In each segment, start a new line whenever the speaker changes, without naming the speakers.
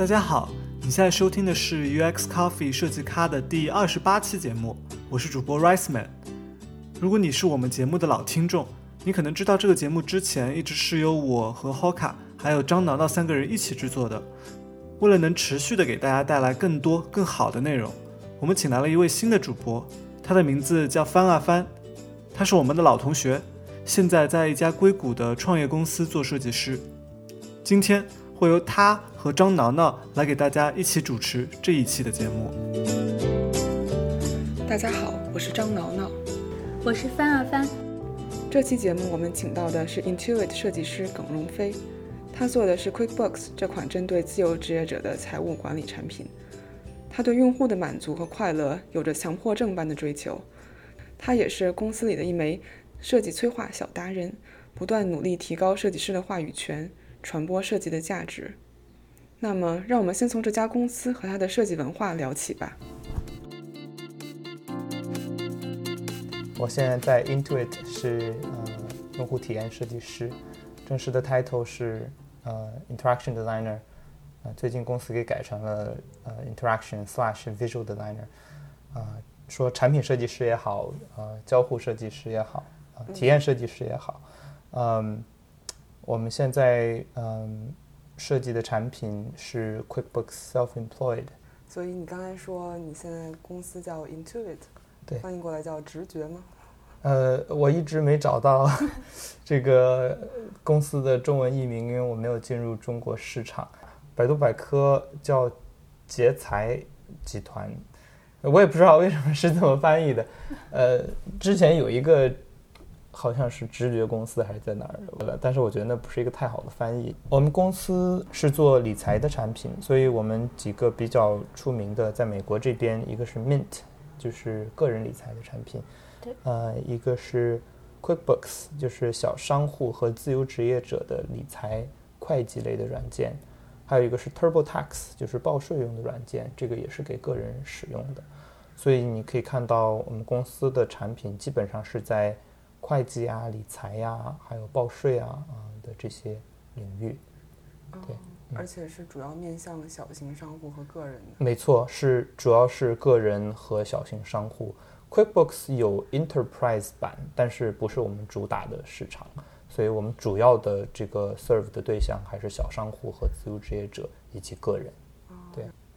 大家好，你现在收听的是 UX Coffee 设计咖的第二十八期节目，我是主播 Rice Man。如果你是我们节目的老听众，你可能知道这个节目之前一直是由我和 Hoka 还有张挠挠三个人一起制作的。为了能持续的给大家带来更多更好的内容，我们请来了一位新的主播，他的名字叫翻啊翻，他是我们的老同学，现在在一家硅谷的创业公司做设计师。今天会由他和张挠挠来给大家一起主持这一期的节目。
大家好，我是张挠挠，
我是翻啊翻。
这期节目我们请到的是 Intuit 设计师耿荣飞，他做的是 QuickBooks 这款针对自由职业者的财务管理产品。他对用户的满足和快乐有着强迫症般的追求。他也是公司里的一枚设计催化小达人，不断努力提高设计师的话语权，传播设计的价值。那么，让我们先从这家公司和它的设计文化聊起吧。
我现在在 Intuit 是呃用户体验设计师，正式的 title 是呃 Interaction Designer，呃最近公司给改成了呃 Interaction slash Visual Designer，啊说产品设计师也好，呃交互设计师也好，啊体验设计师也好，嗯我们现在嗯设计的产品是 QuickBooks Self-Employed，
所以你刚才说你现在公司叫 Intuit，
对
翻译过来叫直觉吗？
呃，我一直没找到 这个公司的中文译名，因为我没有进入中国市场。百度百科叫捷财集团，我也不知道为什么是这么翻译的。呃，之前有一个好像是直觉公司还是在哪儿，但是我觉得那不是一个太好的翻译。我们公司是做理财的产品，所以我们几个比较出名的，在美国这边，一个是 Mint，就是个人理财的产品。
对，
呃，一个是 QuickBooks，就是小商户和自由职业者的理财会计类的软件，还有一个是 TurboTax，就是报税用的软件，这个也是给个人使用的。所以你可以看到，我们公司的产品基本上是在会计啊、理财呀、还有报税啊啊、的这些领域。对
哦，而且是主要面向小型商户和个人的。
没错，是主要是个人和小型商户。QuickBooks 有 Enterprise 版，但是不是我们主打的市场，所以我们主要的这个 serve 的对象还是小商户和自由职业者以及个人。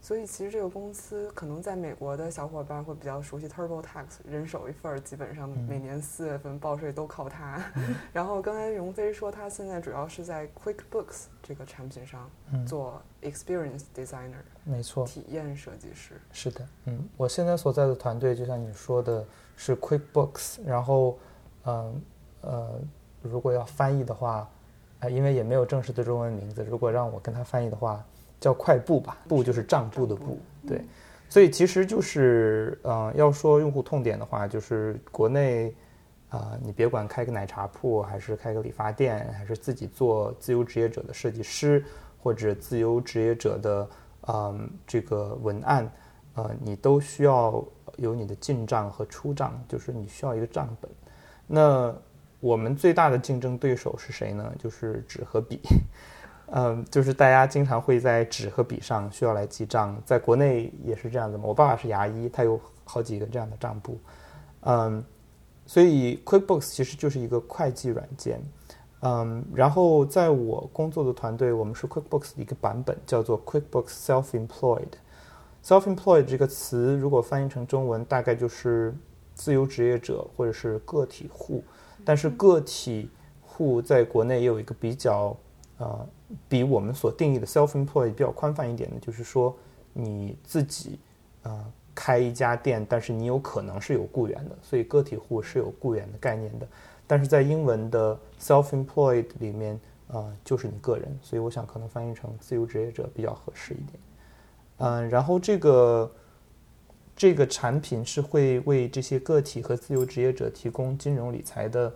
对，
所以其实这个公司可能在美国的小伙伴会比较熟悉 TurboTax，人手一份儿，基本上每年四月份报税都靠它。然后刚才荣飞说他现在主要是在 QuickBooks 这个产品上
嗯
做 Experience Designer，
没错，
体验设计师。
是的，嗯，我现在所在的团队就像你说的，是 QuickBooks，然后，嗯呃如果要翻译的话，呃，因为也没有正式的中文名字，如果让我跟他翻译的话，叫快步吧，步就是账簿的步，对，所以其实就是，呃，要说用户痛点的话，就是国内，啊、你别管开个奶茶铺，还是开个理发店，还是自己做自由职业者的设计师，或者自由职业者的，嗯，这个文案，呃，你都需要有你的进账和出账，就是你需要一个账本。那我们最大的竞争对手是谁呢？就是纸和笔。嗯，就是大家经常会在纸和笔上需要来记账，在国内也是这样的嘛。我爸爸是牙医，他有好几个这样的账簿。嗯，所以 QuickBooks 其实就是一个会计软件。嗯，然后在我工作的团队，我们是 QuickBooks 的一个版本，叫做 QuickBooks Self-Employed。Self-employed 这个词如果翻译成中文，大概就是自由职业者或者是个体户。但是个体户在国内也有一个比较呃，比我们所定义的 self-employed 比较宽泛一点的，就是说你自己呃开一家店，但是你有可能是有雇员的，所以个体户是有雇员的概念的。但是在英文的 self-employed 里面，呃，就是你个人，所以我想可能翻译成自由职业者比较合适一点。嗯、然后这个这个产品是会为这些个体和自由职业者提供金融理财的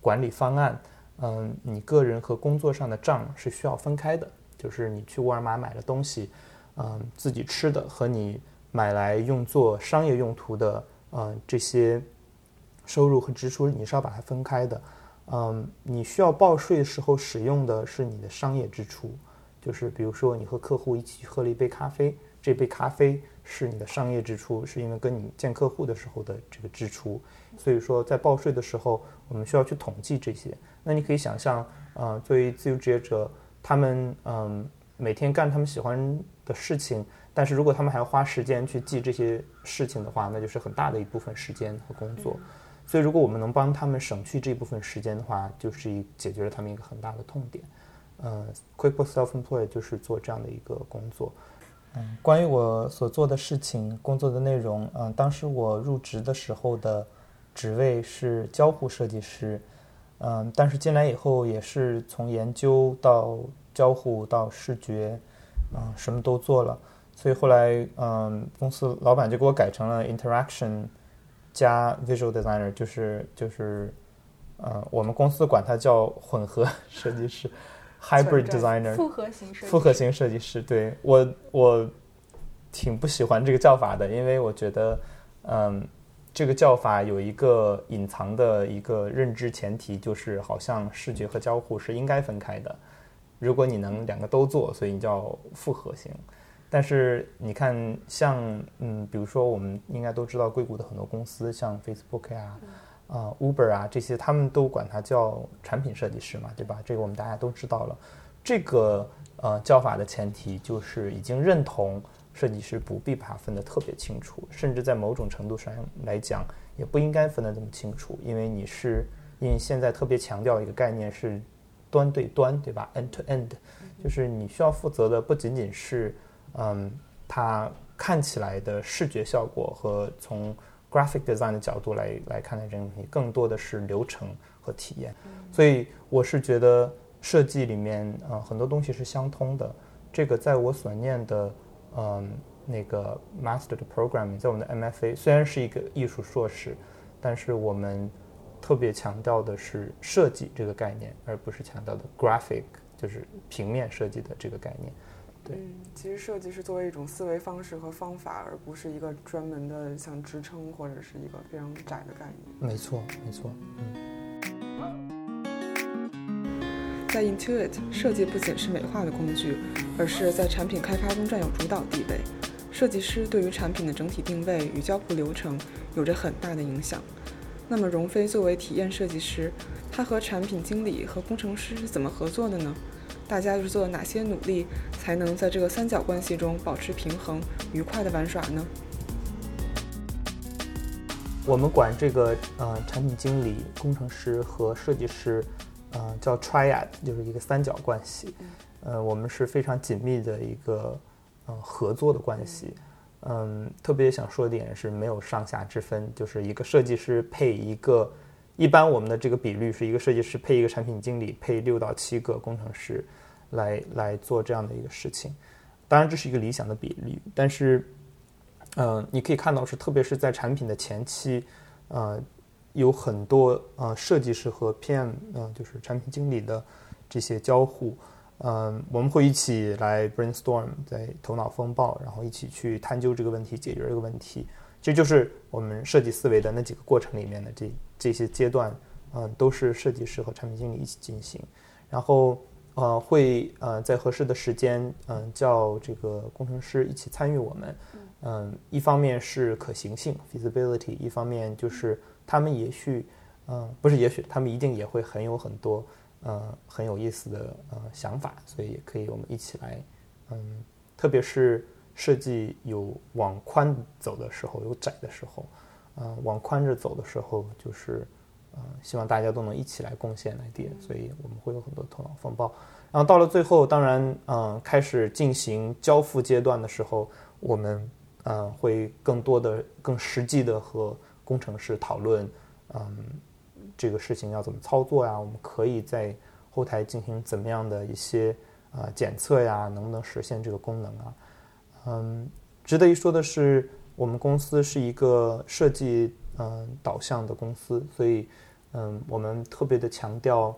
管理方案。嗯，你个人和工作上的账是需要分开的，就是你去沃尔玛买的东西，嗯，自己吃的和你买来用作商业用途的，嗯，这些收入和支出你是要把它分开的。嗯，你需要报税的时候使用的是你的商业支出，就是比如说你和客户一起喝了一杯咖啡，这杯咖啡是你的商业支出，是因为跟你见客户的时候的这个支出。所以说在报税的时候，我们需要去统计这些。那你可以想象，呃，作为自由职业者，他们嗯每天干他们喜欢的事情，但是如果他们还要花时间去记这些事情的话，那就是很大的一部分时间和工作。所以如果我们能帮他们省去这部分时间的话，就是解决了他们一个很大的痛点。呃，QuickBooks Self-Employed 就是做这样的一个工作。嗯，关于我所做的事情、工作的内容，嗯，当时我入职的时候的职位是交互设计师。嗯，但是进来以后也是从研究到交互到视觉，嗯，什么都做了。所以后来，嗯，公司老板就给我改成了 interaction 加 visual designer，就是就是，呃，我们公司管它叫混合设计师 hybrid designer，
复合型设
复合型设计师。对我我挺不喜欢这个叫法的，因为我觉得，嗯。这个叫法有一个隐藏的一个认知前提，就是好像视觉和交互是应该分开的。如果你能两个都做，所以你叫复合型。但是你看，像嗯，比如说我们应该都知道硅谷的很多公司，像 Facebook 呀、啊啊 Uber 啊这些，他们都管它叫产品设计师嘛，对吧？这个我们大家都知道了。这个呃叫法的前提就是已经认同。设计师不必把它分得特别清楚，甚至在某种程度上来讲，也不应该分得这么清楚，因为你是，因为现在特别强调一个概念是端对端，对吧？end to end，就是你需要负责的不仅仅是，嗯，它看起来的视觉效果和从 graphic design 的角度来来看待这个问题，更多的是流程和体验。所以我是觉得设计里面，呃，很多东西是相通的。这个在我所念的。嗯，那个 master 的 programming 在我们的 MFA 虽然是一个艺术硕士，但是我们特别强调的是设计这个概念，而不是强调的 graphic 就是平面设计的这个概念。对，
其实设计是作为一种思维方式和方法，而不是一个专门的像职称或者是一个非常窄的概
念。没错，没错，
嗯。在 Intuit，设计不仅是美化的工具，而是在产品开发中占有主导地位。设计师对于产品的整体定位与交付流程有着很大的影响。那么，荣飞作为体验设计师，他和产品经理和工程师是怎么合作的呢？大家又是做了哪些努力，才能在这个三角关系中保持平衡、愉快的玩耍呢？
我们管这个呃，产品经理、工程师和设计师。呃，叫 triad，就是一个三角关系。呃，我们是非常紧密的一个呃合作的关系。嗯，特别想说的点是没有上下之分，就是一个设计师配一个，一般我们的这个比率是一个设计师配一个产品经理配六到七个工程师来来做这样的一个事情。当然这是一个理想的比例，但是嗯，你可以看到是特别是在产品的前期，呃。有很多呃设计师和 PM，嗯，就是产品经理的这些交互，嗯，我们会一起来 brainstorm，在头脑风暴，然后一起去探究这个问题，解决这个问题。这就是我们设计思维的那几个过程里面的这这些阶段，嗯，都是设计师和产品经理一起进行。然后呃会呃在合适的时间，嗯，叫这个工程师一起参与我们，嗯，一方面是可行性 feasibility，一方面就是。他们也许，嗯，不是也许，他们一定也会很有很多，呃，很有意思的呃想法，所以也可以我们一起来，嗯，特别是设计有往宽走的时候，有窄的时候，嗯，往宽着走的时候，就是，呃，希望大家都能一起来贡献来点，所以我们会有很多头脑风暴。然后到了最后，当然，嗯，开始进行交付阶段的时候，我们，嗯，会更多的、更实际的和。工程师讨论，嗯，这个事情要怎么操作呀？我们可以在后台进行怎么样的一些呃检测呀？能不能实现这个功能啊？嗯，值得一说的是，我们公司是一个设计嗯导向的公司，所以嗯，我们特别的强调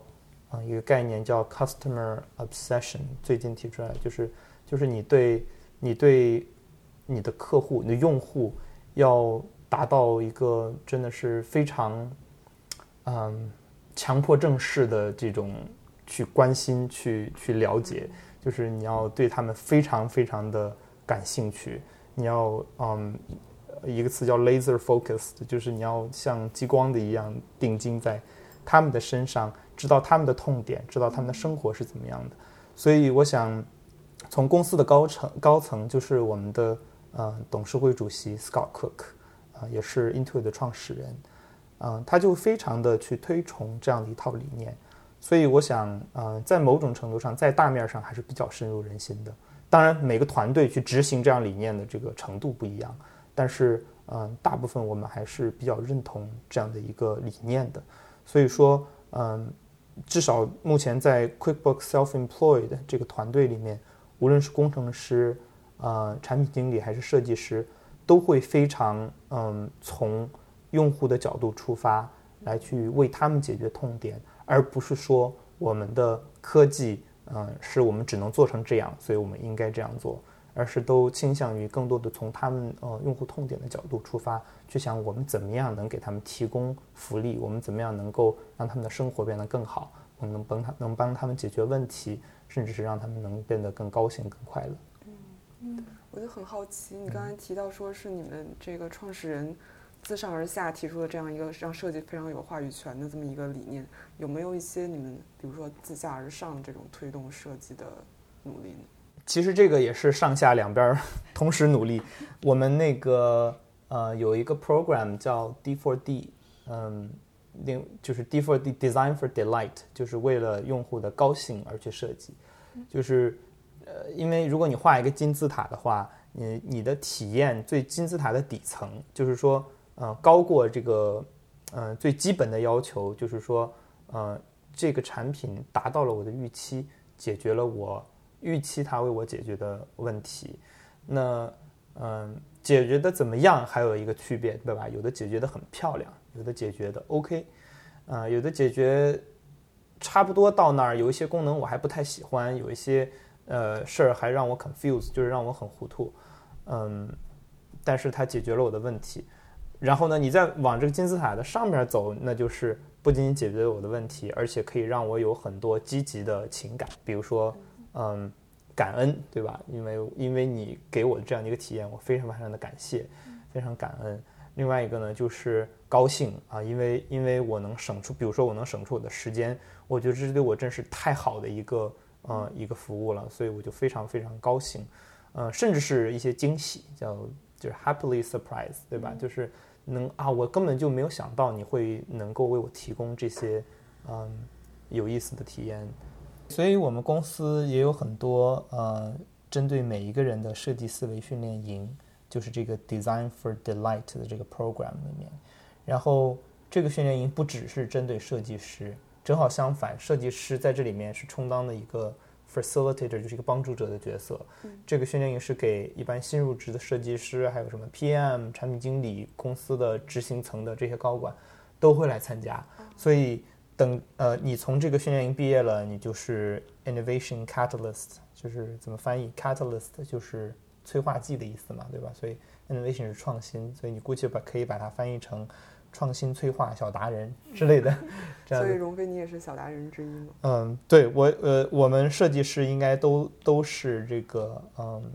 啊一个概念叫 customer obsession。最近提出来就是就是你对你对你的客户、你的用户要。达到一个真的是非常，嗯，强迫症式的这种去关心、去去了解、就是你要对他们非常非常的感兴趣，你要嗯，一个词叫 laser focused，就是你要像激光的一样定睛在他们的身上，知道他们的痛点，知道他们的生活是怎么样的。所以我想，从公司的高层高层，就是我们的呃董事会主席 Scott Cook，啊，也是 Intuit 的创始人，嗯，他就非常的去推崇这样的一套理念。所以我想，呃，在某种程度上，在大面上还是比较深入人心的。当然，每个团队去执行这样理念的这个程度不一样，但是，嗯，大部分我们还是比较认同这样的一个理念的。所以说，嗯，至少目前在 QuickBooks Self-Employed 这个团队里面，无论是工程师、呃，产品经理还是设计师，都会非常，嗯，从用户的角度出发，来去为他们解决痛点。而不是说我们的科技，嗯，是我们只能做成这样，所以我们应该这样做，而是都倾向于更多的从他们呃用户痛点的角度出发，去想我们怎么样能给他们提供福利，我们怎么样能够让他们的生活变得更好，我们能帮他能帮他们解决问题，甚至是让他们能变得更高兴、更快乐。
嗯嗯，我就很好奇，你刚才提到说是你们这个创始人。自上而下提出了这样一个让设计非常有话语权的这么一个理念，有没有一些你们比如说自下而上这种推动设计的努力呢？
其实这个也是上下两边 同时努力。我们那个呃有一个 program 叫 D4D，嗯，另就是 D4D Design for Delight，就是为了用户的高兴而去设计。就是呃，因为如果你画一个金字塔的话，你你的体验最金字塔的底层就是说。呃，高过这个，呃，最基本的要求就是说，呃，这个产品达到了我的预期，解决了我预期它为我解决的问题。那，嗯，解决的怎么样还有一个区别，对吧？有的解决的很漂亮，有的解决的 OK，啊，有的解决差不多到那儿，有一些功能我还不太喜欢，有一些呃事儿还让我 confuse，就是让我很糊涂，嗯，但是它解决了我的问题。然后呢，你再往这个金字塔的上面走，那就是不仅仅解决了我的问题，而且可以让我有很多积极的情感，比如说，嗯，感恩，对吧？因为因为你给我的这样的一个体验，我非常非常的感谢，非常感恩。另外一个呢，就是高兴啊，因为因为我能省出，比如说我能省出我的时间，我觉得这是对我真是太好的一个呃一个服务了，所以我就非常非常高兴，呃，甚至是一些惊喜，叫就是 happily surprise，对吧？就是。能啊，我根本就没有想到你会能够为我提供这些，嗯，有意思的体验。所以我们公司也有很多呃，针对每一个人的设计思维训练营，就是这个 Design for Delight 的这个 program 里面。然后这个训练营不只是针对设计师，正好相反，设计师在这里面是充当的一个。Facilitator 就是一个帮助者的角色。这个训练营是给一般新入职的设计师，还有什么 PM、产品经理、公司的执行层的这些高管都会来参加。所以等呃你从这个训练营毕业了，你就是 Innovation Catalyst，就是怎么翻译 Catalyst 就是催化剂的意思嘛，对吧？所以 Innovation 是创新，所以你估计把可以把它翻译成。创新催化小达人之类的，这样
所以荣飞你也是小达人之一吗？
嗯，对我呃，我们设计师应该都都是这个嗯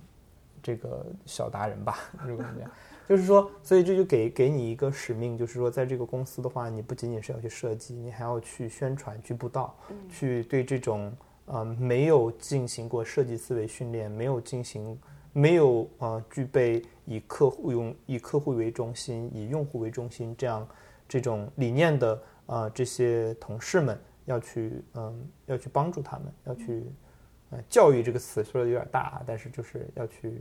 这个小达人吧？如果这样，就是说，所以这就给给你一个使命，就是说，在这个公司的话，你不仅仅是要去设计，你还要去宣传、去布道，去对这种嗯没有进行过设计思维训练、没有进行。没有啊，具备以客户用以客户为中心、以用户为中心这样这种理念的啊，这些同事们要去嗯，要去帮助他们，要去呃教育这个词说的有点大啊，但是就是要去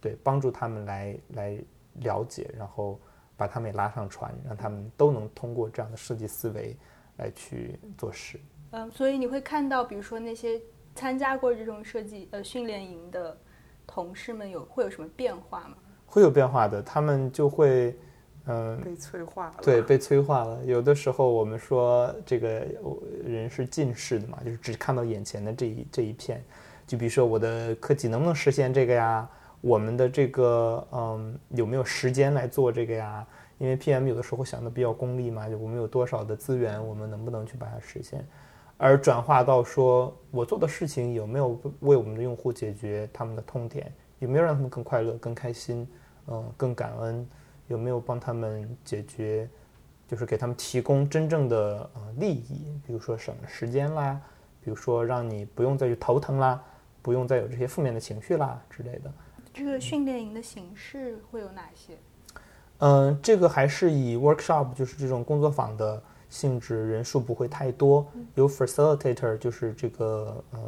对帮助他们来来了解，然后把他们也拉上船，让他们都能通过这样的设计思维来去做事。
嗯，所以你会看到，比如说那些参加过这种设计呃训练营的。同事们有会有什么变化吗？
会有变化的，他们就会，嗯，
被催化了。
对，被催化了。有的时候我们说这个人是近视的嘛，就是只看到眼前的这一这一片。就比如说我的科技能不能实现这个呀？我们的这个嗯有没有时间来做这个呀？因为 PM 有的时候想的比较功利嘛，就我们有多少的资源，我们能不能去把它实现？而转化到说我做的事情有没有为我们的用户解决他们的痛点，有没有让他们更快乐、更开心，嗯，更感恩，有没有帮他们解决，就是给他们提供真正的呃利益，比如说省时间啦，比如说让你不用再去头疼啦，不用再有这些负面的情绪啦之类的。
这个训练营的形式会有哪些？
嗯，这个还是以 workshop，就是这种工作坊的性质，人数不会太多。有 facilitator，就是这个嗯，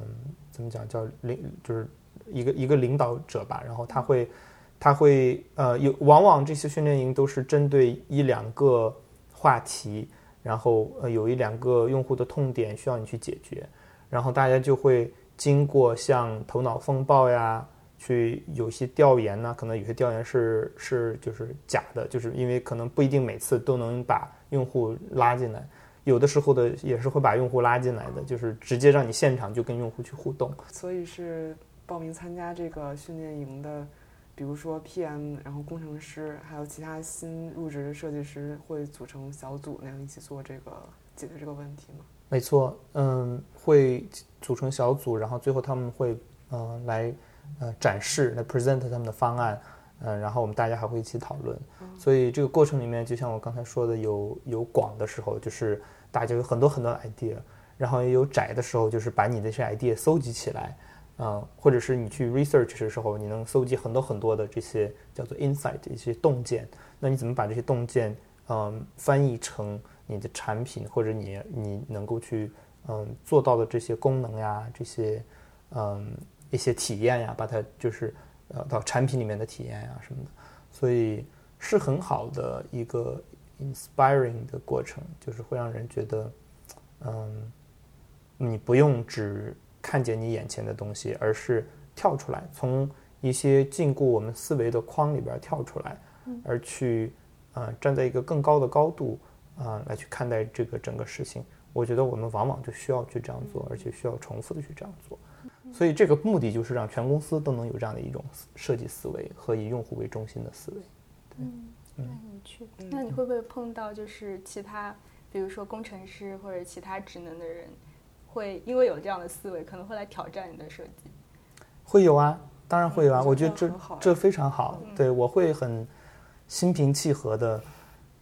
怎么讲叫领，就是一个一个领导者吧。然后他会，他会呃有，往往这些训练营都是针对一两个话题，然后呃有一两个用户的痛点需要你去解决，然后大家就会经过像头脑风暴呀。去有些调研呢，可能有些调研是是就是假的，就是因为可能不一定每次都能把用户拉进来，有的时候的也是会把用户拉进来的，就是直接让你现场就跟用户去互动。
所以是报名参加这个训练营的，比如说 PM，然后工程师，还有其他新入职的设计师会组成小组那样一起做这个解决这个问题吗？
没错，嗯，会组成小组，然后最后他们会嗯来。呃，展示来 present 他们的方案，嗯，然后我们大家还会一起讨论，所以这个过程里面，就像我刚才说的，有有广的时候，就是大家有很多很多 idea，然后也有窄的时候，就是把你的这些 idea 搜集起来，嗯，或者是你去 research 的时候，你能搜集很多很多的这些叫做 insight 一些洞见，那你怎么把这些洞见，嗯，翻译成你的产品，或者你你能够去嗯做到的这些功能呀，这些嗯。一些体验呀，把它就是呃到产品里面的体验呀什么的，所以是很好的一个 inspiring 的过程，就是会让人觉得，嗯，你不用只看见你眼前的东西，而是跳出来，从一些禁锢我们思维的框里边跳出来，而去呃站在一个更高的高度啊来去看待这个整个事情。我觉得我们往往就需要去这样做，而且需要重复的去这样做。所以这个目的就是让全公司都能有这样的一种设计思维和以用户为中心的思维。
嗯，那你去。那你会不会碰到就是其他，比如说工程师或者其他职能的人，会因为有这样的思维，可能会来挑战你的设计？
会有啊，当然会有啊。我觉得这这非常好。对我会很心平气和的，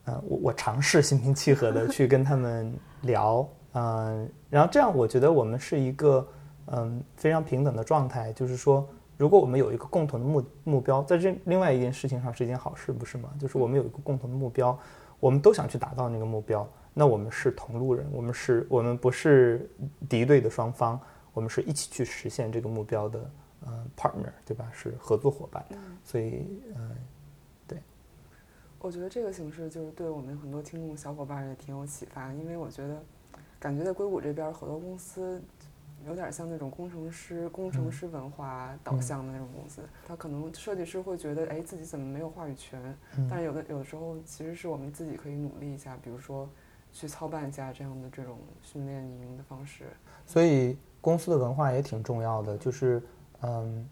呃，我我尝试心平气和的去跟他们聊，嗯，然后这样我觉得我们是一个。嗯，非常平等的状态，就是说，如果我们有一个共同的目目标，在这另外一件事情上是一件好事，不是吗？就是我们有一个共同的目标，我们都想去达到那个目标，那我们是同路人，我们是，我们不是敌对的双方，我们是一起去实现这个目标的，嗯，partner，对吧？是合作伙伴。所以，嗯，对。
我觉得这个形式就是对我们很多听众小伙伴也挺有启发，因为我觉得，感觉在硅谷这边，好多公司。有点像那种工程师、工程师文化导向的那种公司，他可能设计师会觉得，哎，自己怎么没有话语权？但是有的有的时候，其实是我们自己可以努力一下，比如说去操办一下这样的这种训练营的方式。
所以公司的文化也挺重要的，就是嗯，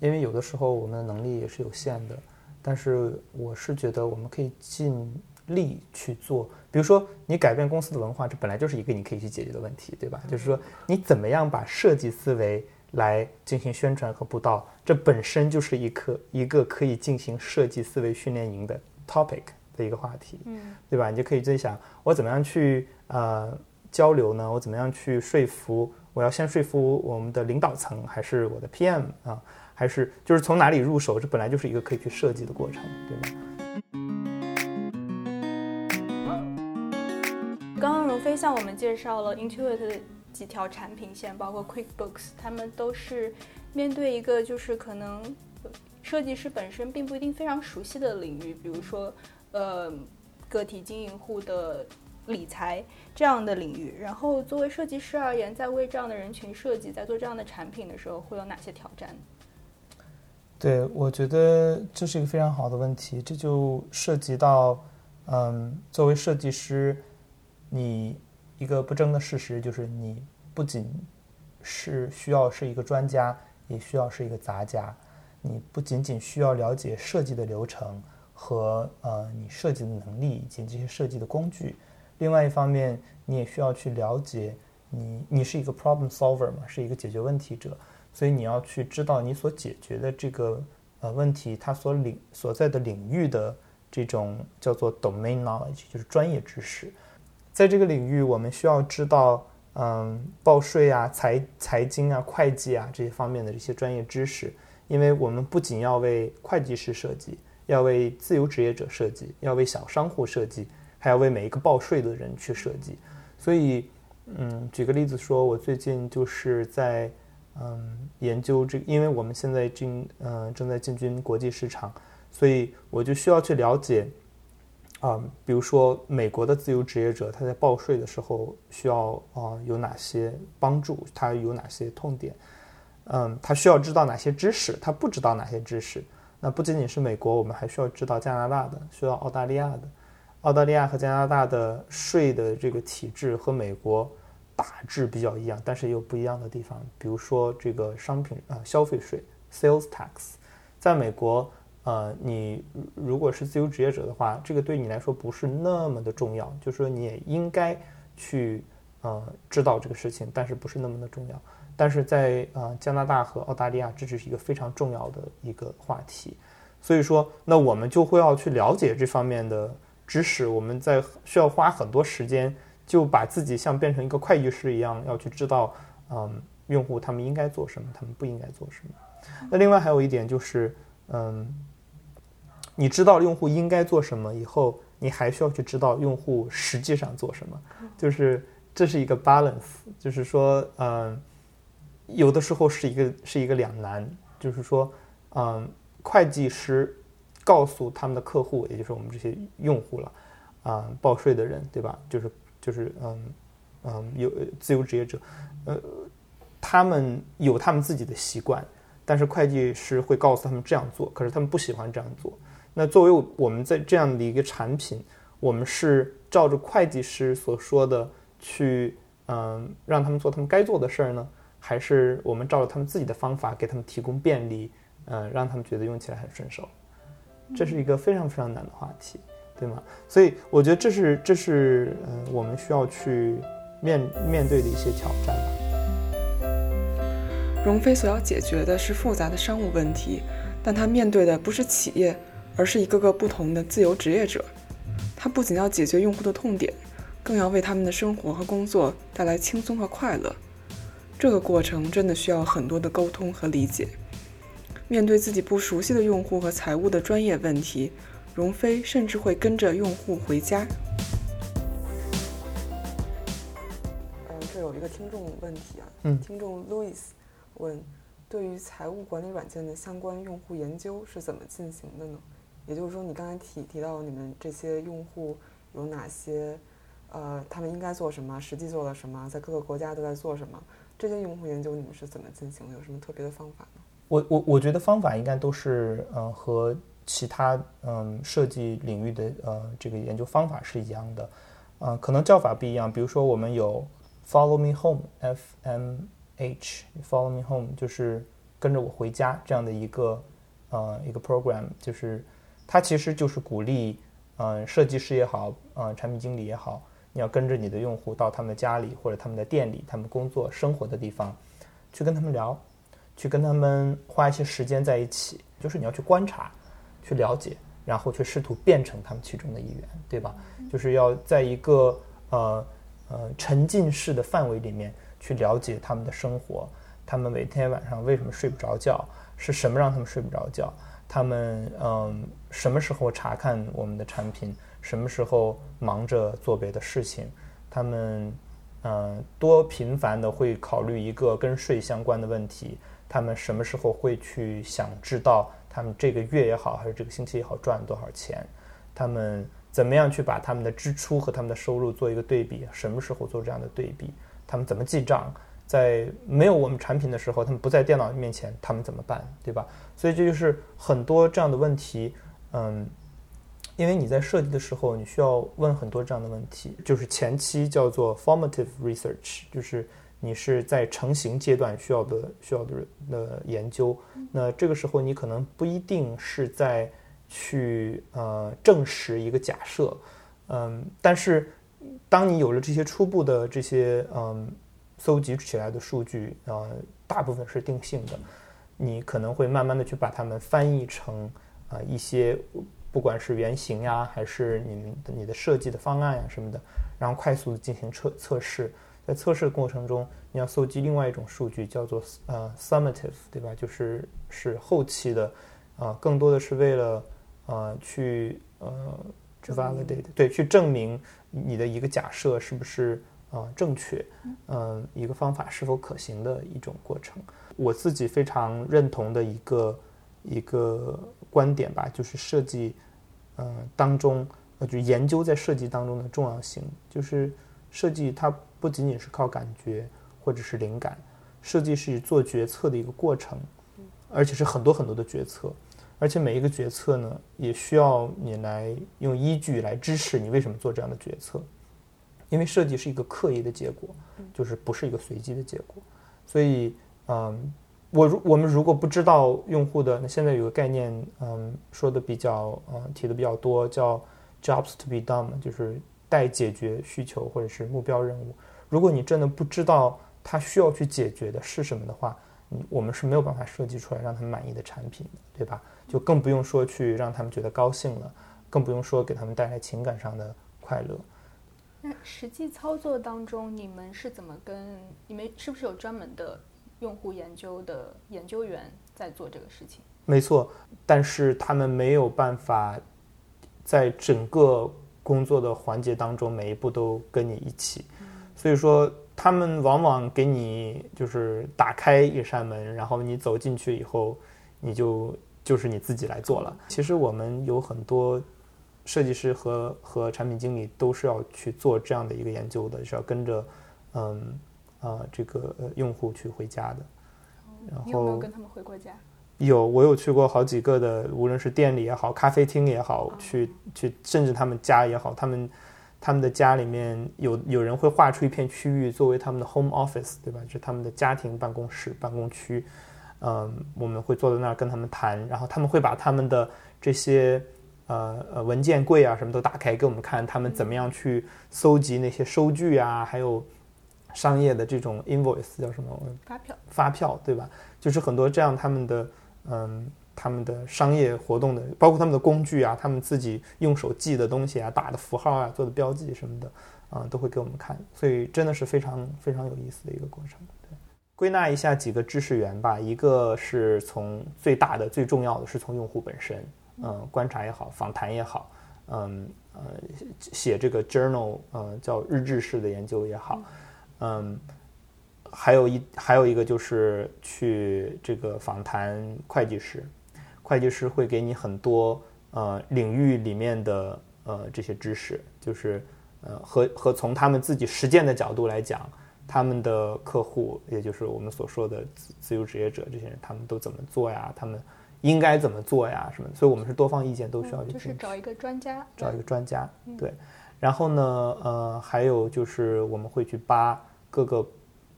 因为有的时候我们的能力也是有限的，但是我是觉得我们可以尽。力去做，比如说你改变公司的文化，这本来就是一个你可以去解决的问题，对吧？就是说你怎么样把设计思维来进行宣传和布道，这本身就是一课一个可以进行设计思维训练营的 topic 的一个话题，嗯，对吧？你就可以在想，我怎么样去呃交流呢？我怎么样去说服？我要先说服我们的领导层，还是我的 PM 啊？还是就是从哪里入手？这本来就是一个可以去设计的过程，对吧？
向我们介绍了 Intuit 的几条产品线，包括 QuickBooks，他们都是面对一个就是可能设计师本身并不一定非常熟悉的领域，比如说呃个体经营户的理财这样的领域。然后作为设计师而言，在为这样的人群设计，在做这样的产品的时候，会有哪些挑战？
对，我觉得这是一个非常好的问题，这就涉及到嗯，作为设计师。你一个不争的事实就是，你不仅是需要是一个专家，也需要是一个杂家。你不仅仅需要了解设计的流程和呃你设计的能力以及这些设计的工具，另外一方面，你也需要去了解你你是一个 problem solver 嘛，是一个解决问题者，所以你要去知道你所解决的这个呃问题，它所领所在的领域的这种叫做 domain knowledge，就是专业知识。在这个领域，我们需要知道，嗯，报税啊、财财经啊、会计啊这些方面的这些专业知识，因为我们不仅要为会计师设计，要为自由职业者设计，要为小商户设计，还要为每一个报税的人去设计，所以。嗯，举个例子说，我最近就是在嗯研究这，因为我们现在进嗯正在进军国际市场，所以我就需要去了解啊，比如说美国的自由职业者他在报税的时候需要啊有哪些帮助，他有哪些痛点，嗯，他需要知道哪些知识，他不知道哪些知识。那不仅仅是美国，我们还需要知道加拿大的，需要澳大利亚的，澳大利亚和加拿大的税的这个体制和美国。大致比较一样，但是也有不一样的地方。比如说这个商品啊，消费税 （sales tax），在美国，呃，你如果是自由职业者的话，这个对你来说不是那么的重要，就是说你也应该去呃知道这个事情，但是不是那么的重要。但是在呃加拿大和澳大利亚，这只是一个非常重要的一个话题。所以说，那我们就会要去了解这方面的知识，我们在需要花很多时间。就把自己像变成一个会计师一样，要去知道，嗯，用户他们应该做什么，他们不应该做什么。那另外还有一点就是，嗯，你知道用户应该做什么以后，你还需要去知道用户实际上做什么，就是这是一个 balance，就是说，嗯，有的时候是一个是一个两难，就是说，嗯，会计师告诉他们的客户，也就是我们这些用户了，啊，报税的人，对吧？就是。就是嗯嗯，有自由职业者，呃，他们有他们自己的习惯，但是会计师会告诉他们这样做，可是他们不喜欢这样做。那作为我们在这样的一个产品，我们是照着会计师所说的去嗯让他们做他们该做的事儿呢，还是我们照着他们自己的方法给他们提供便利，嗯，让他们觉得用起来很顺手？这是一个非常非常难的话题。对吗？所以我觉得这是这是嗯，我们需要去面面对的一些挑战吧。
荣飞所要解决的是复杂的商务问题，但他面对的不是企业，而是一个个不同的自由职业者。他不仅要解决用户的痛点，更要为他们的生活和工作带来轻松和快乐。这个过程真的需要很多的沟通和理解。面对自己不熟悉的用户和财务的专业问题。荣飞甚至会跟着用户回家。嗯，这有一个听众问题啊，嗯，听众 Louis 问：对于财务管理软件的相关用户研究是怎么进行的呢？也就是说，你刚才提提到你们这些用户有哪些？呃，他们应该做什么？实际做了什么？在各个国家都在做什么？这些用户研究你们是怎么进行的？有什么特别的方法呢？
我我我觉得方法应该都是呃和。其他嗯设计领域的呃这个研究方法是一样的，嗯可能叫法不一样。比如说我们有 Follow Me Home，F M H，Follow Me Home 就是跟着我回家这样的一个呃一个 program，就是它其实就是鼓励嗯设计师也好，嗯产品经理也好，你要跟着你的用户到他们的家里或者他们的店里，他们工作生活的地方，去跟他们聊，去跟他们花一些时间在一起，就是你要去观察。去了解，然后去试图变成他们其中的一员，对吧？就是要在一个呃呃沉浸式的范围里面去了解他们的生活，他们每天晚上为什么睡不着觉，是什么让他们睡不着觉？他们嗯什么时候查看我们的产品，什么时候忙着做别的事情？他们嗯多频繁的会考虑一个跟税相关的问题？他们什么时候会去想知道？他们这个月也好，还是这个星期也好，赚了多少钱？他们怎么样去把他们的支出和他们的收入做一个对比？什么时候做这样的对比？他们怎么记账？在没有我们产品的时候，他们不在电脑面前，他们怎么办？对吧？所以这就是很多这样的问题。嗯，因为你在设计的时候，你需要问很多这样的问题，就是前期叫做 formative research，就是。你是在成型阶段需要的需要的的研究，那这个时候你可能不一定是在去呃证实一个假设，嗯，但是当你有了这些初步的这些嗯搜集起来的数据，呃，大部分是定性的，你可能会慢慢的去把它们翻译成啊一些，不管是原型呀，还是你们的你的设计的方案呀什么的，然后快速的进行测测试。在测试的过程中，你要搜集另外一种数据，叫做呃 summative，对吧？就是是后期的，啊，更多的是为了呃去呃 validate，对，去证明你的一个假设是不是呃正确，嗯，一个方法是否可行的一种过程。我自己非常认同的一个一个观点吧，就是设计，呃当中，呃就研究在设计当中的重要性，就是设计它。不仅仅是靠感觉或者是灵感，设计是做决策的一个过程，而且是很多很多的决策，而且每一个决策呢，也需要你来用依据来支持你为什么做这样的决策，因为设计是一个刻意的结果，就是不是一个随机的结果，所以，嗯，我如我们如果不知道用户的，那现在有个概念，嗯，说的比较，嗯，提的比较多，叫 jobs to be done，就是待解决需求或者是目标任务。如果你真的不知道他需要去解决的是什么的话，嗯，我们是没有办法设计出来让他们满意的产品的，对吧？就更不用说去让他们觉得高兴了，更不用说给他们带来情感上的快乐。
那实际操作当中，你们是怎么跟你们是不是有专门的用户研究的研究员在做这个事情？
没错，但是他们没有办法在整个工作的环节当中每一步都跟你一起。所以说，他们往往给你就是打开一扇门，然后你走进去以后，你就就是你自己来做了。其实我们有很多设计师和和产品经理都是要去做这样的一个研究的，是要跟着嗯啊这个用户去回家的。然后
有没有跟他们回过家？
有，我有去过好几个的，无论是店里也好，咖啡厅也好，去去甚至他们家也好，他们。他们的家里面有有人会划出一片区域作为他们的 home office，对吧？就是他们的家庭办公室、办公区。嗯，我们会坐在那儿跟他们谈，然后他们会把他们的这些呃呃文件柜啊什么都打开给我们看，他们怎么样去搜集那些收据啊，还有商业的这种 invoice 叫什么？
发票。
发票，对吧？就是很多这样他们的嗯。他们的商业活动的，包括他们的工具啊，他们自己用手记的东西啊，打的符号啊，做的标记什么的，啊，都会给我们看，所以真的是非常非常有意思的一个过程。对，归纳一下几个知识源吧，一个是从最大的、最重要的是从用户本身，嗯，观察也好，访谈也好，嗯呃，写这个 journal，嗯，叫日志式的研究也好，嗯，还有一还有一个就是去这个访谈会计师。会计师会给你很多呃领域里面的呃这些知识，就是呃和和从他们自己实践的角度来讲，他们的客户，也就是我们所说的自自由职业者这些人，他们都怎么做呀？他们应该怎么做呀？什么？所以我们是多方意见都需要去
就是找一个专家，
找一个专家，对。然后呢，呃，还有就是我们会去扒各个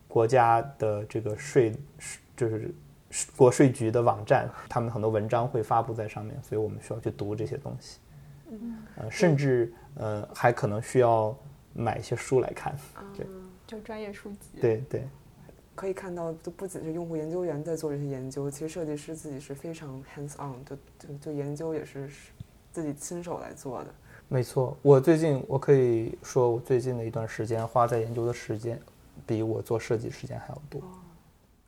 国家的这个税，就是。国税局的网站，他们很多文章会发布在上面，所以我们需要去读这些东西。嗯，呃，甚至呃，还可能需要买一些书来看。对，
就专业书籍。
对对，
可以看到，就不仅是用户研究员在做这些研究，其实设计师自己是非常 hands on，就就就研究也是自己亲手来做的。
没错，我最近我可以说，我最近的一段时间花在研究的时间，比我做设计时间还要多。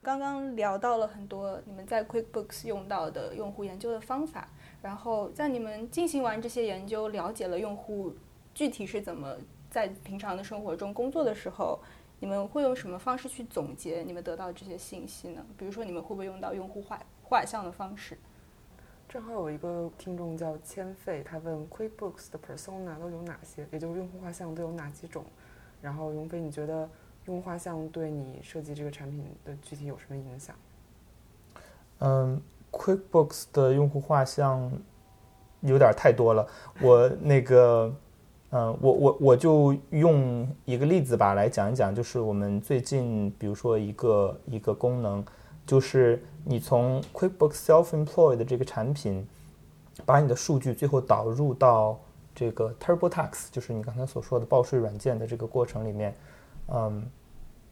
刚刚聊到了很多你们在 QuickBooks 用到的用户研究的方法，然后在你们进行完这些研究，了解了用户具体是怎么在平常的生活中工作的时候，你们会用什么方式去总结你们得到这些信息呢？比如说，你们会不会用到用户画画像的方式？
正好有一个听众叫千费，他问 QuickBooks 的 Persona 都有哪些，也就是用户画像都有哪几种？然后荣飞，你觉得？用户画像对你设计这个产品的具体有什么影响？
嗯，QuickBooks 的用户画像有点太多了。我那个，嗯，我我我就用一个例子吧来讲一讲，就是我们最近，比如说一个一个功能，就是你从 QuickBooks Self-Employed 这个产品，把你的数据最后导入到这个 TurboTax，就是你刚才所说的报税软件的这个过程里面。嗯，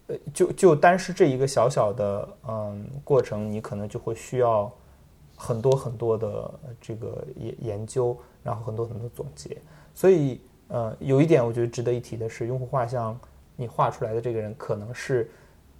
呃，就就单是这一个小小的嗯过程，你可能就会需要很多很多的这个研研究，然后很多很多总结。所以呃，有一点我觉得值得一提的是，用户画像你画出来的这个人可能是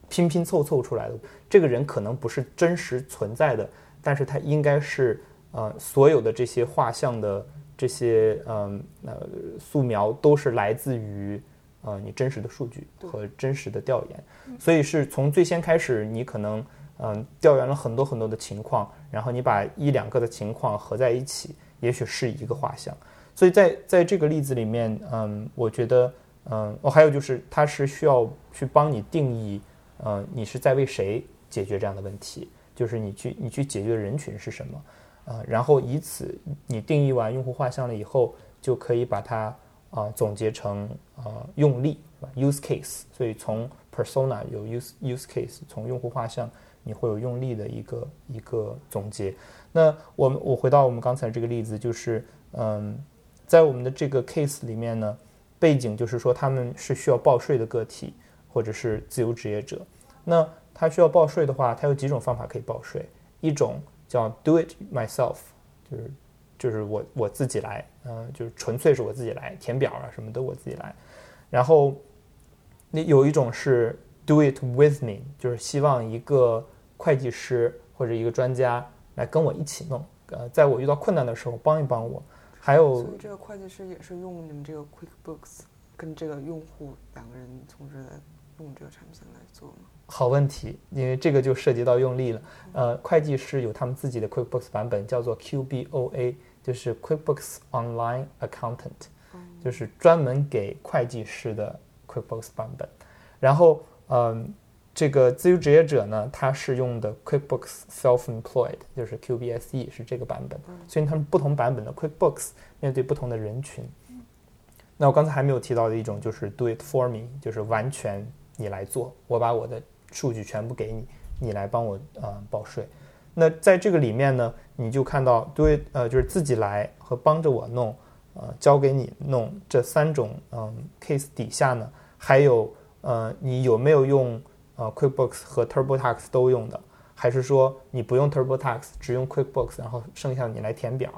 拼拼凑凑出来的，这个人可能不是真实存在的，但是他应该是呃所有的这些画像的这些嗯呃素描都是来自于。呃，你真实的数据和真实的调研，所以是从最先开始，你可能嗯调研了很多很多的情况，然后你把一两个的情况合在一起，也许是一个画像。所以在在这个例子里面，嗯，我觉得，嗯，哦，还有就是，它是需要去帮你定义，呃，你是在为谁解决这样的问题，就是你去你去解决的人群是什么，呃，然后以此你定义完用户画像了以后，就可以把它。啊，总结成呃用例，use case，所以从 persona 有 use use case，从用户画像你会有用例的一个一个总结。那我们我回到我们刚才这个例子，就是嗯，在我们的这个 case 里面呢，背景就是说他们是需要报税的个体或者是自由职业者。那他需要报税的话，他有几种方法可以报税，一种叫 do it myself，就是。就是我我自己来，嗯，就是纯粹是我自己来填表啊，什么都我自己来。然后，那有一种是 do it with me，就是希望一个会计师或者一个专家来跟我一起弄，呃，在我遇到困难的时候帮一帮我。还有，
所以这个会计师也是用你们这个 QuickBooks 跟这个用户两个人同时在用这个产品来做吗？
好问题，因为这个就涉及到用力了。呃，会计师有他们自己的 QuickBooks 版本，叫做 QBOA。就是 QuickBooks Online Accountant，就是专门给会计师的 QuickBooks 版本。然后，嗯，这个自由职业者呢，他是用的 QuickBooks Self-Employed，就是 QBSE 是这个版本。所以他们不同版本的 QuickBooks 面对不同的人群。那我刚才还没有提到的一种就是 Do It For Me，就是完全你来做，我把我的数据全部给你，你来帮我呃报税。那在这个里面呢，你就看到对呃，就是自己来和帮着我弄，呃，交给你弄这三种嗯 case 底下呢，还有呃，你有没有用呃 QuickBooks 和 TurboTax 都用的，还是说你不用 TurboTax 只用 QuickBooks，然后剩下你来填表，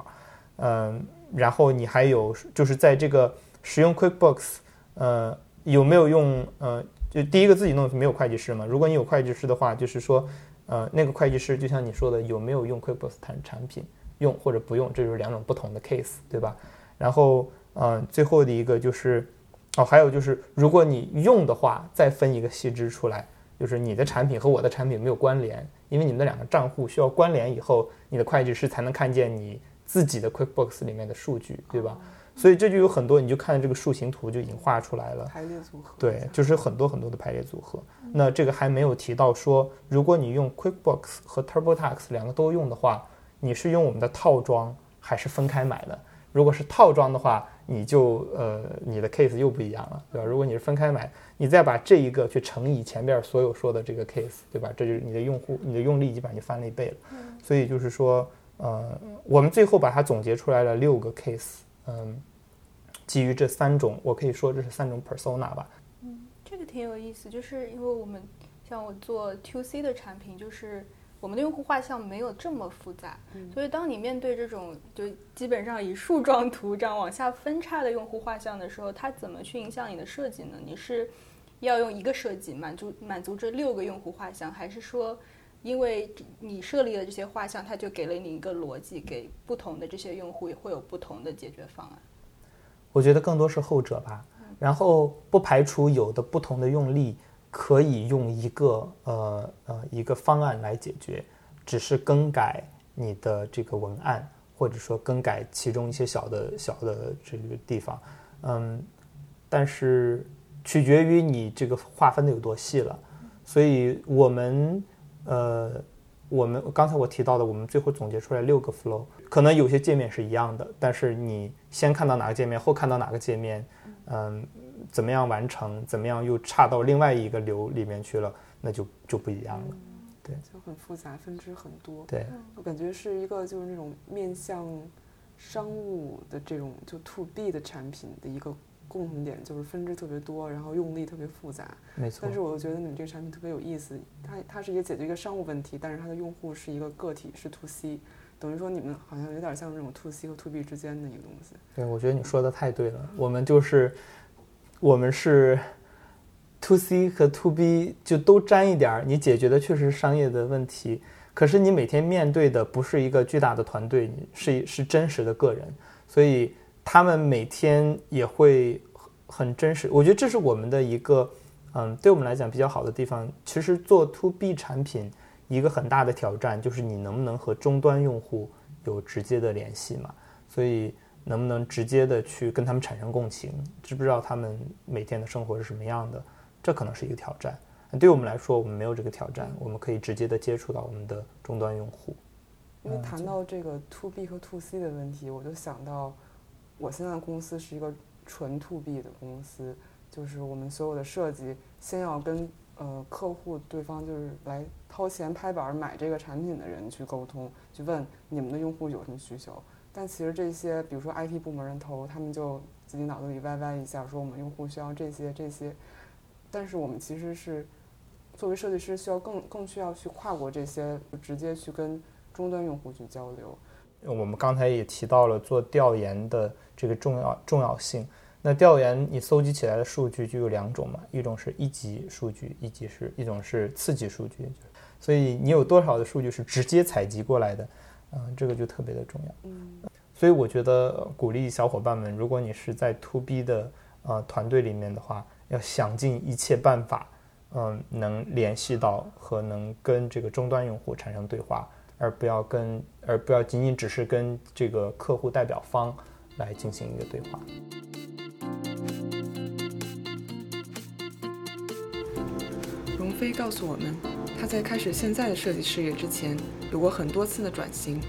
嗯，然后你还有就是在这个使用 QuickBooks，呃，有没有用呃，就第一个自己弄是没有会计师嘛？如果你有会计师的话，就是说。呃，那个会计师就像你说的，有没有用 QuickBooks 产产品？用或者不用，这就是两种不同的 case，对吧？然后，嗯，最后的一个就是，哦，还有就是，如果你用的话，再分一个细支出来，就是你的产品和我的产品没有关联，因为你们的两个账户需要关联以后，你的会计师才能看见你自己的 QuickBooks 里面的数据，对吧？所以这就有很多，你就看这个树形图就已经画出来了。
排列组合。
对，就是很多很多的排列组合。那这个还没有提到说，如果你用 QuickBooks 和 TurboTax 两个都用的话，你是用我们的套装还是分开买的？如果是套装的话，你就呃你的 case 又不一样了，对吧？如果你是分开买，你再把这一个去乘以前边所有说的这个 case，对吧？这就是你的用户，你的用力基本上就翻了一倍了。所以就是说，呃，我们最后把它总结出来了六个 case。嗯，基于这三种，我可以说这是三种 persona 吧。
嗯，这个挺有意思，就是因为我们像我做 to C 的产品，就是我们的用户画像没有这么复杂，所以当你面对这种就基本上以树状图这样往下分叉的用户画像的时候，它怎么去影响你的设计呢？你是要用一个设计满足满足这六个用户画像，还是说？因为你设立的这些画像，它就给了你一个逻辑，给不同的这些用户也会有不同的解决方案。
我觉得更多是后者吧。然后不排除有的不同的用力可以用一个呃呃一个方案来解决，只是更改你的这个文案，或者说更改其中一些小的小的这个地方。嗯，但是取决于你这个划分的有多细了。所以我们。呃，我们刚才我提到的，我们最后总结出来六个 flow，可能有些界面是一样的，但是你先看到哪个界面，后看到哪个界面，嗯，怎么样完成，怎么样又差到另外一个流里面去了，那就就不一样了。对，
就很复杂，分支很多。
对，
我感觉是一个就是那种面向商务的这种就 to B 的产品的一个共同点就是分支特别多，然后用力特别复杂。
没错
但。是我又觉得你们这个产品特别有意思，它它是一个解决一个商务问题，但是它的用户是一个个体，是 to C，等于说你们好像有点像这种 to C 和 to B 之间的一个东西。
对，我觉得你说的太对了。我们就是，我们是 to C 和 to B 就都沾一点儿，你解决的确实是商业的问题，可是你每天面对的不是一个巨大的团队，你是是真实的个人，所以他们每天也会很很真实。我觉得这是我们的一个，嗯，对我们来讲比较好的地方。其实做 to B 产品一个很大的挑战就是你能不能和终端用户有直接的联系嘛，所以。能不能直接的去跟他们产生共情，知不知道他们每天的生活是什么样的，这可能是一个挑战。对我们来说，我们没有这个挑战，我们可以直接的接触到我们的终端用户。
因为谈到这个 to B 和 to C 的问题，我就想到，我现在公司是一个纯 to B 的公司，就是我们所有的设计先要跟呃客户对方就是来掏钱拍板买这个产品的人去沟通，去问你们的用户有什么需求。但其实这些，比如说 IT 部门人头，他们就自己脑子里歪歪一下，说我们用户需要这些这些。但是我们其实是作为设计师，需要更更需要去跨过这些，直接去跟终端用户去交流。
我们刚才也提到了做调研的这个重要重要性。那调研你搜集起来的数据就有两种嘛，一种是一级数据，一级是一种是次级数据。所以你有多少的数据是直接采集过来的？嗯，这个就特别的重要。
嗯，
所以我觉得鼓励小伙伴们，如果你是在 To B 的呃团队里面的话，要想尽一切办法，嗯，能联系到和能跟这个终端用户产生对话，而不要跟而不要仅仅只是跟这个客户代表方来进行一个对话。
荣飞告诉我们，他在开始现在的设计事业之前，有过很多次的转型。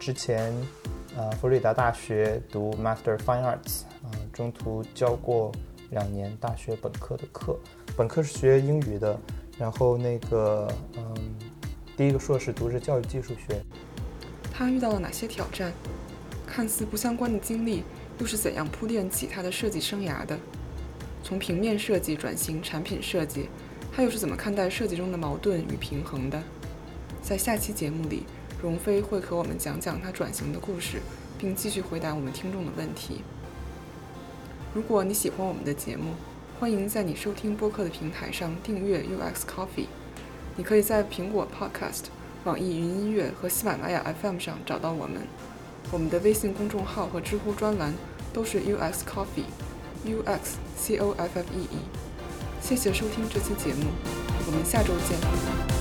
之前，呃，佛罗里达大学读 Master Fine Arts，啊、中途教过两年大学本科的课，本科是学英语的，然后那个，嗯，第一个硕士读是教育技术学。
他遇到了哪些挑战？看似不相关的经历，又是怎样铺垫起他的设计生涯的？从平面设计转型产品设计，他又是怎么看待设计中的矛盾与平衡的？在下期节目里，荣飞会和我们讲讲他转型的故事，并继续回答我们听众的问题。如果你喜欢我们的节目，欢迎在你收听播客的平台上订阅 UX Coffee。你可以在苹果 Podcast、网易云音乐和喜马拉雅 FM 上找到我们。我们的微信公众号和知乎专栏都是 UX Coffee，UX C O F F E E。谢谢收听这期节目，我们下周见。